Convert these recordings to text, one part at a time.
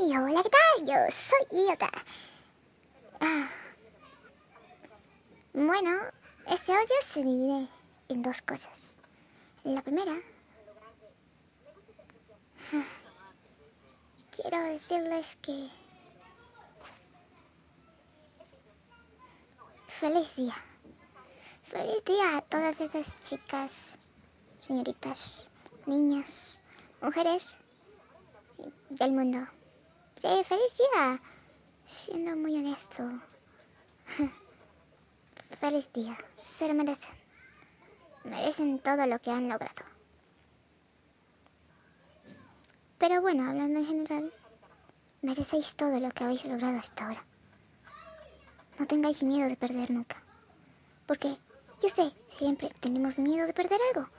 Hey, hola, ¿qué tal? Yo soy Iota. Ah. Bueno, este audio se divide en dos cosas. La primera... Ah, quiero decirles que... Feliz día. Feliz día a todas esas chicas, señoritas, niñas, mujeres del mundo. Sí, feliz día. Siendo muy honesto. feliz día. Se lo merecen. Merecen todo lo que han logrado. Pero bueno, hablando en general, merecéis todo lo que habéis logrado hasta ahora. No tengáis miedo de perder nunca. Porque, yo sé, siempre tenemos miedo de perder algo.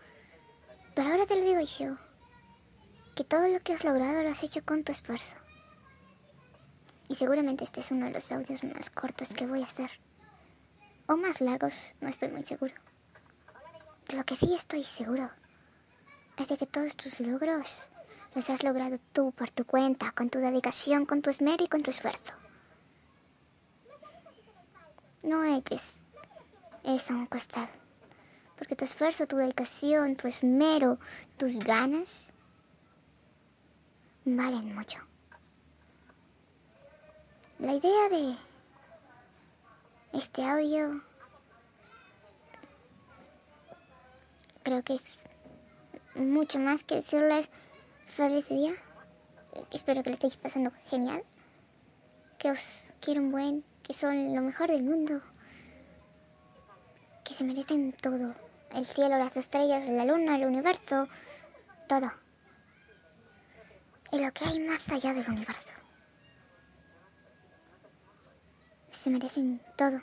Pero ahora te lo digo yo. Que todo lo que has logrado lo has hecho con tu esfuerzo. Y seguramente este es uno de los audios más cortos que voy a hacer. O más largos, no estoy muy seguro. Lo que sí estoy seguro es de que todos tus logros los has logrado tú por tu cuenta, con tu dedicación, con tu esmero y con tu esfuerzo. No eches eso a un costado. Porque tu esfuerzo, tu dedicación, tu esmero, tus ganas valen mucho. La idea de este audio creo que es mucho más que decirles feliz día. Espero que lo estéis pasando genial. Que os quiero un buen, que son lo mejor del mundo. Que se merecen todo. El cielo, las estrellas, la luna, el universo, todo. Y lo que hay más allá del universo. Se merecen todo.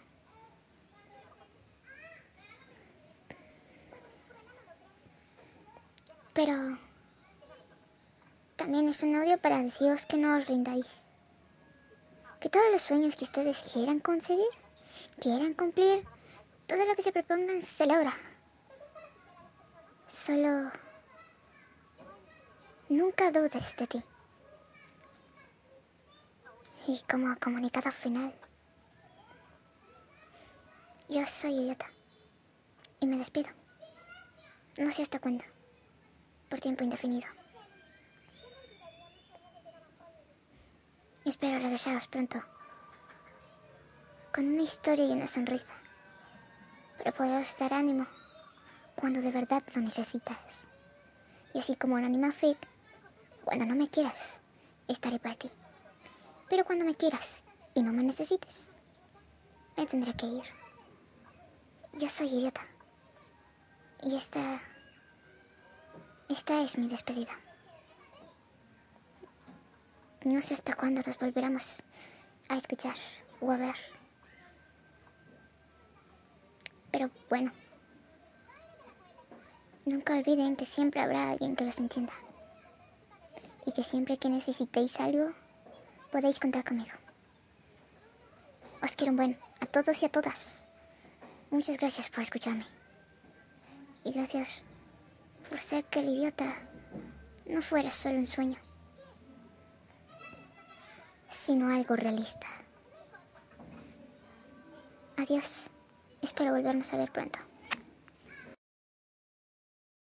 Pero también es un audio para deciros que no os rindáis. Que todos los sueños que ustedes quieran conseguir, quieran cumplir, todo lo que se propongan se logra. Solo nunca dudes de ti. Y como comunicado final, yo soy idiota. Y me despido. No sé hasta cuándo. Por tiempo indefinido. Espero regresaros pronto. Con una historia y una sonrisa. Pero poderos dar ánimo cuando de verdad lo necesitas. Y así como un animal freak, cuando no me quieras, estaré para ti. Pero cuando me quieras y no me necesites, me tendré que ir. Yo soy idiota. Y esta... Esta es mi despedida. No sé hasta cuándo nos volveremos a escuchar o a ver. Pero bueno. Nunca olviden que siempre habrá alguien que los entienda. Y que siempre que necesitéis algo, podéis contar conmigo. Os quiero un buen a todos y a todas. Muchas gracias por escucharme. Y gracias por ser que el idiota no fuera solo un sueño, sino algo realista. Adiós. Espero volvernos a ver pronto.